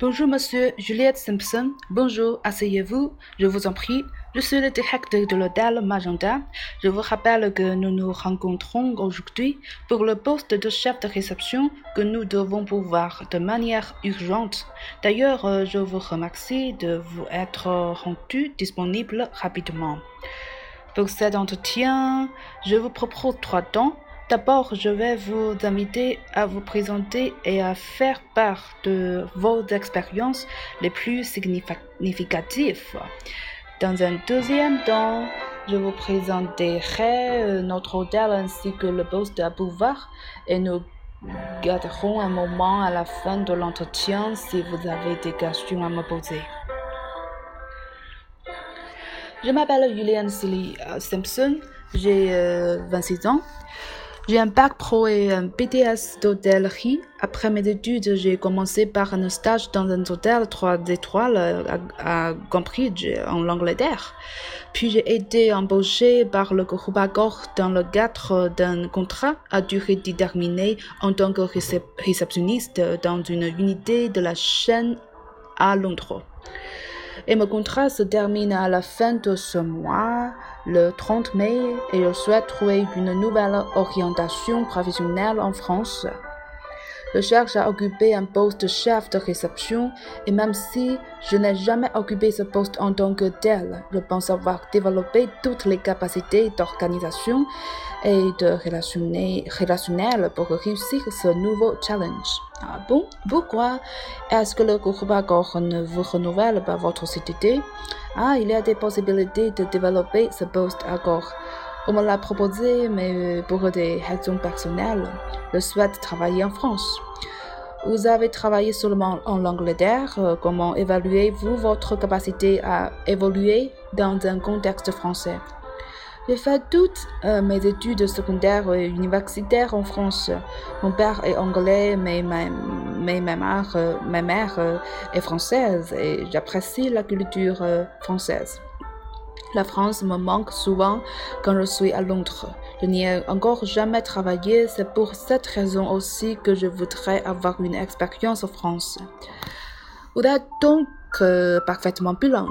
Bonjour, monsieur Juliette Simpson. Bonjour, asseyez-vous, je vous en prie. Je suis le directeur de l'hôtel Magenta. Je vous rappelle que nous nous rencontrons aujourd'hui pour le poste de chef de réception que nous devons pouvoir de manière urgente. D'ailleurs, euh, je vous remercie de vous être rendu disponible rapidement. Pour cet entretien, je vous propose trois temps. D'abord, je vais vous inviter à vous présenter et à faire part de vos expériences les plus significatives. Dans un deuxième temps, je vous présenterai euh, notre hôtel ainsi que le poste à pouvoir et nous garderons un moment à la fin de l'entretien si vous avez des questions à me poser. Je m'appelle Julian Silly euh, Simpson, j'ai 26 euh, ans. J'ai un bac pro et un BTS d'hôtellerie. Après mes études, j'ai commencé par un stage dans un hôtel 3 étoiles à, à Cambridge, en Angleterre. Puis j'ai été embauché par le groupe Accor dans le cadre d'un contrat à durée déterminée en tant que réceptionniste dans une unité de la chaîne à Londres et mon contrat se termine à la fin de ce mois, le 30 mai, et je souhaite trouver une nouvelle orientation professionnelle en France. Je cherche à occuper un poste de chef de réception et même si je n'ai jamais occupé ce poste en tant que tel, je pense avoir développé toutes les capacités d'organisation et de relationnel pour réussir ce nouveau challenge. Ah bon? Pourquoi est-ce que le Accor ne vous renouvelle pas votre CTT Ah, il y a des possibilités de développer ce poste Accor. On me l'a proposé, mais pour des raisons personnelles, je souhaite travailler en France. Vous avez travaillé seulement en Angleterre. Comment évaluez-vous votre capacité à évoluer dans un contexte français? J'ai fait toutes euh, mes études secondaires et universitaires en France. Mon père est anglais, mais ma, ma mère, euh, est française et j'apprécie la culture euh, française. La France me manque souvent quand je suis à Londres. Je n'y ai encore jamais travaillé, c'est pour cette raison aussi que je voudrais avoir une expérience en France. Vous êtes donc euh, parfaitement bilingue,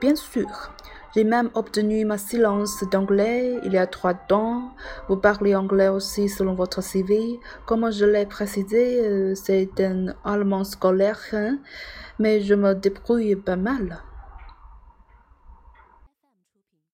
bien sûr. J'ai même obtenu ma silence d'anglais il y a trois ans. Vous parlez anglais aussi selon votre CV. Comme je l'ai précisé, euh, c'est un allemand scolaire, hein, mais je me débrouille pas mal.